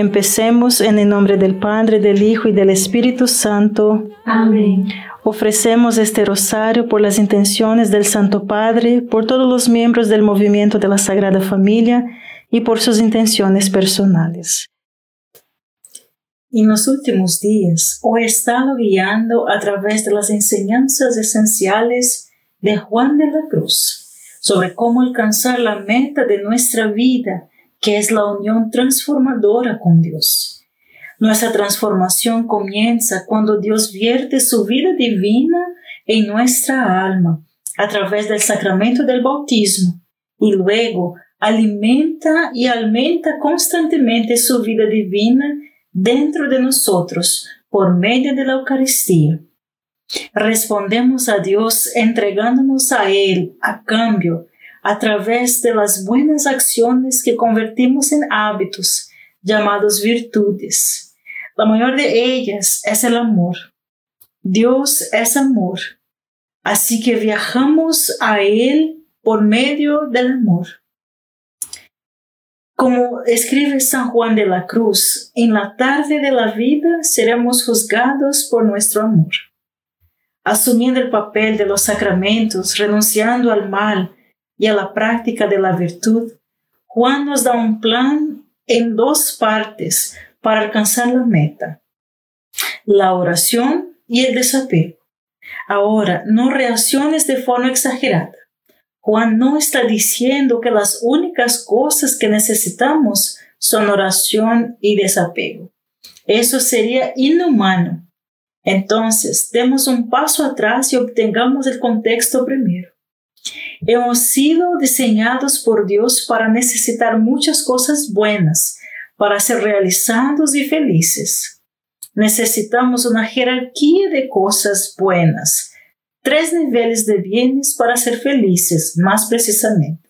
Empecemos en el nombre del Padre, del Hijo y del Espíritu Santo. Amén. Ofrecemos este rosario por las intenciones del Santo Padre, por todos los miembros del movimiento de la Sagrada Familia y por sus intenciones personales. En los últimos días he estado guiando a través de las enseñanzas esenciales de Juan de la Cruz sobre cómo alcanzar la meta de nuestra vida, que es la unión transformadora con Dios. Nuestra transformación comienza cuando Dios vierte su vida divina en nuestra alma a través del sacramento del bautismo y luego alimenta y aumenta constantemente su vida divina dentro de nosotros por medio de la Eucaristía. Respondemos a Dios entregándonos a Él a cambio a través de las buenas acciones que convertimos en hábitos llamados virtudes. La mayor de ellas es el amor. Dios es amor. Así que viajamos a Él por medio del amor. Como escribe San Juan de la Cruz, en la tarde de la vida seremos juzgados por nuestro amor. Asumiendo el papel de los sacramentos, renunciando al mal y a la práctica de la virtud, Juan nos da un plan en dos partes para alcanzar la meta. La oración y el desapego. Ahora, no reacciones de forma exagerada. Juan no está diciendo que las únicas cosas que necesitamos son oración y desapego. Eso sería inhumano. Entonces, demos un paso atrás y obtengamos el contexto primero. Hemos sido diseñados por Dios para necesitar muchas cosas buenas, para ser realizados y felices. Necesitamos una jerarquía de cosas buenas, tres niveles de bienes para ser felices, más precisamente.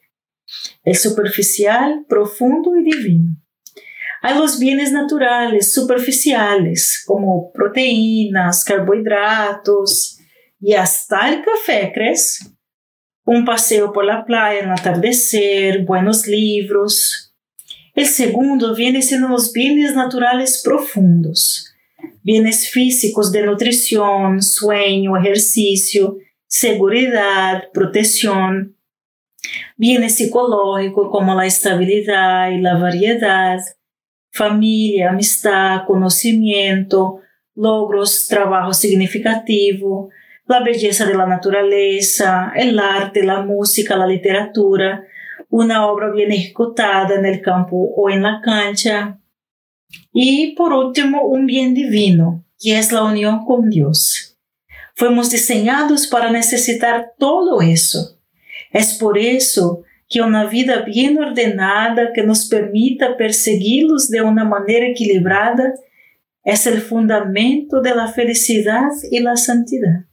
El superficial, profundo y divino. Hay los bienes naturales, superficiales, como proteínas, carbohidratos y hasta el café, ¿crees? Un paseo por la playa, un atardecer, buenos libros, el segundo viene siendo los bienes naturales profundos, bienes físicos de nutrición, sueño, ejercicio, seguridad, protección, bienes psicológicos como la estabilidad y la variedad, familia, amistad, conocimiento, logros, trabajo significativo, la belleza de la naturaleza, el arte, la música, la literatura, una obra bien ejecutada en el campo o en la cancha. Y por último, un bien divino, que es la unión con Dios. Fuimos diseñados para necesitar todo eso. Es por eso que una vida bien ordenada que nos permita perseguirlos de una manera equilibrada es el fundamento de la felicidad y la santidad.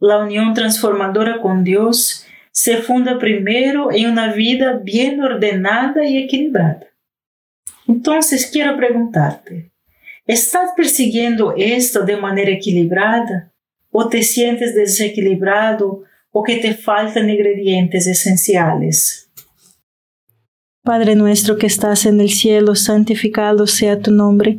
La unión transformadora con Dios se funda primero en una vida bien ordenada y equilibrada. Entonces quiero preguntarte, ¿estás persiguiendo esto de manera equilibrada o te sientes desequilibrado o que te faltan ingredientes esenciales? Padre nuestro que estás en el cielo, santificado sea tu nombre.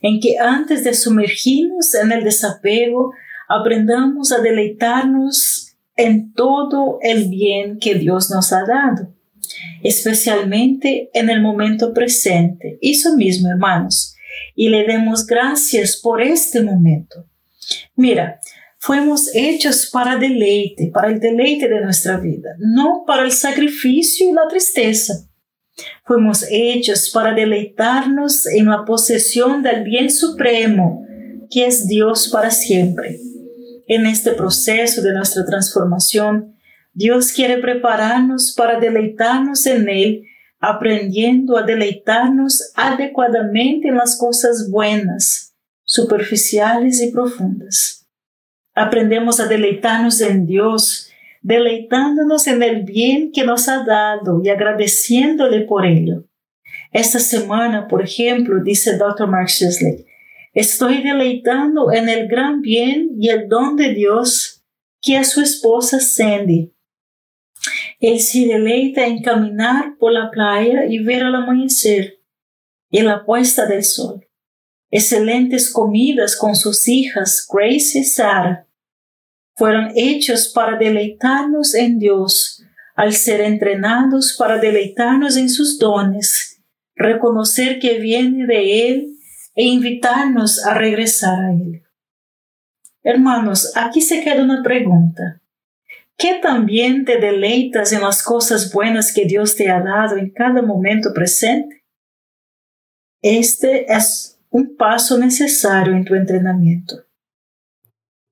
en que antes de sumergirnos en el desapego, aprendamos a deleitarnos en todo el bien que Dios nos ha dado, especialmente en el momento presente. Eso mismo, hermanos, y le demos gracias por este momento. Mira, fuimos hechos para deleite, para el deleite de nuestra vida, no para el sacrificio y la tristeza. Fuimos hechos para deleitarnos en la posesión del bien supremo, que es Dios para siempre. En este proceso de nuestra transformación, Dios quiere prepararnos para deleitarnos en Él, aprendiendo a deleitarnos adecuadamente en las cosas buenas, superficiales y profundas. Aprendemos a deleitarnos en Dios, deleitándonos en el bien que nos ha dado y agradeciéndole por ello. Esta semana, por ejemplo, dice Dr. Mark estoy deleitando en el gran bien y el don de Dios que es su esposa Sandy. Él se deleita en caminar por la playa y ver el amanecer y la puesta del sol. Excelentes comidas con sus hijas Grace y Sarah fueron hechos para deleitarnos en Dios, al ser entrenados para deleitarnos en sus dones, reconocer que viene de Él e invitarnos a regresar a Él. Hermanos, aquí se queda una pregunta. ¿Qué también te deleitas en las cosas buenas que Dios te ha dado en cada momento presente? Este es un paso necesario en tu entrenamiento.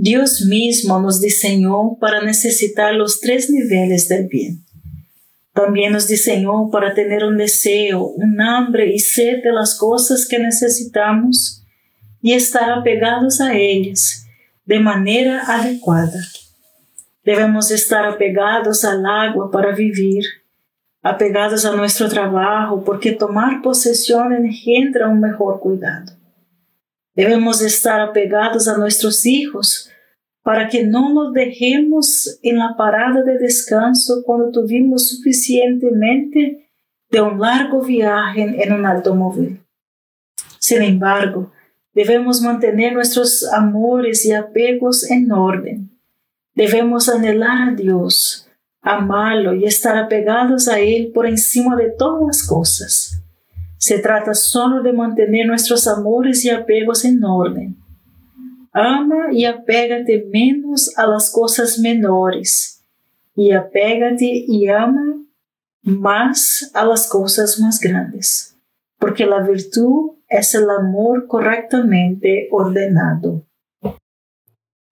Dios mismo nos diseñó para necesitar los tres niveles del bien. También nos diseñó para tener un deseo, un hambre y sed de las cosas que necesitamos y estar apegados a ellas de manera adecuada. Debemos estar apegados al agua para vivir, apegados a nuestro trabajo porque tomar posesión engendra un mejor cuidado. Debemos estar apegados a nuestros hijos para que no nos dejemos en la parada de descanso cuando tuvimos suficientemente de un largo viaje en un automóvil. Sin embargo, debemos mantener nuestros amores y apegos en orden. Debemos anhelar a Dios, amarlo y estar apegados a Él por encima de todas las cosas. Se trata solo de mantener nuestros amores y apegos en orden. Ama y apégate menos a las cosas menores y apégate y ama más a las cosas más grandes, porque la virtud es el amor correctamente ordenado.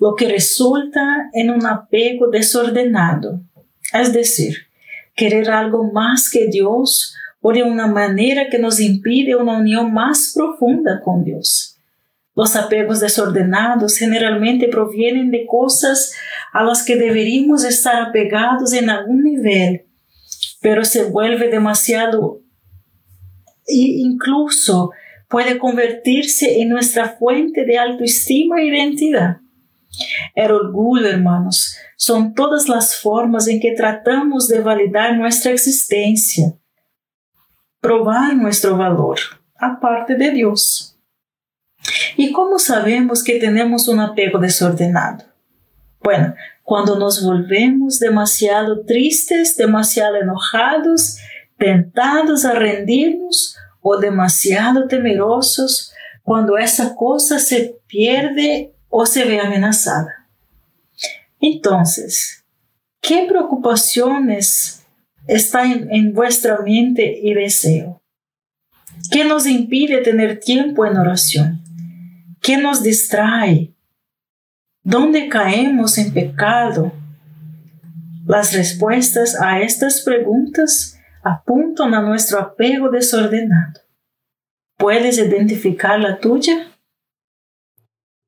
lo que resulta en un apego desordenado, es decir, querer algo más que Dios o de una manera que nos impide una unión más profunda con Dios. Los apegos desordenados generalmente provienen de cosas a las que deberíamos estar apegados en algún nivel, pero se vuelve demasiado e incluso puede convertirse en nuestra fuente de autoestima e identidad. El orgullo, hermanos, son todas las formas en que tratamos de validar nuestra existencia, probar nuestro valor, aparte de Dios. ¿Y cómo sabemos que tenemos un apego desordenado? Bueno, cuando nos volvemos demasiado tristes, demasiado enojados, tentados a rendirnos o demasiado temerosos cuando esa cosa se pierde o se ve amenazada. Entonces, ¿qué preocupaciones están en, vuestra mente y deseo? ¿Qué nos impide tener tiempo en oración? ¿Qué nos distrae? ¿Dónde caemos en pecado? Las respuestas a estas preguntas apuntan a nuestro apego desordenado. ¿Puedes identificar la tuya?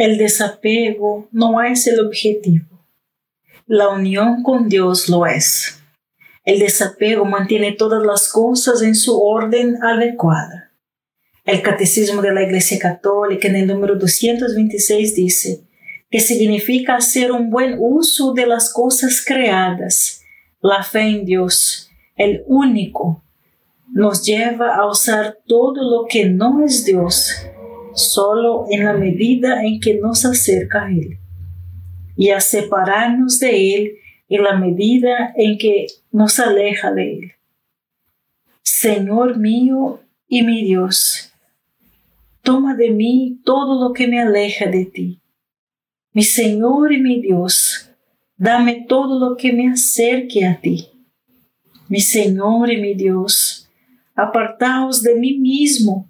El desapego no es el objetivo. La unión con Dios lo es. El desapego mantiene todas las cosas en su orden adecuada. El Catecismo de la Iglesia Católica en el número 226 dice que significa hacer un buen uso de las cosas creadas la fe en Dios, el único, nos lleva a usar todo lo que no es Dios, solo en la medida en que nos acerca a Él, y a separarnos de Él en la medida en que nos aleja de Él. Señor mío y mi Dios, toma de mí todo lo que me aleja de ti. Mi Señor y mi Dios, Dame todo lo que me acerque a ti. Mi Señor y mi Dios, apartaos de mí mismo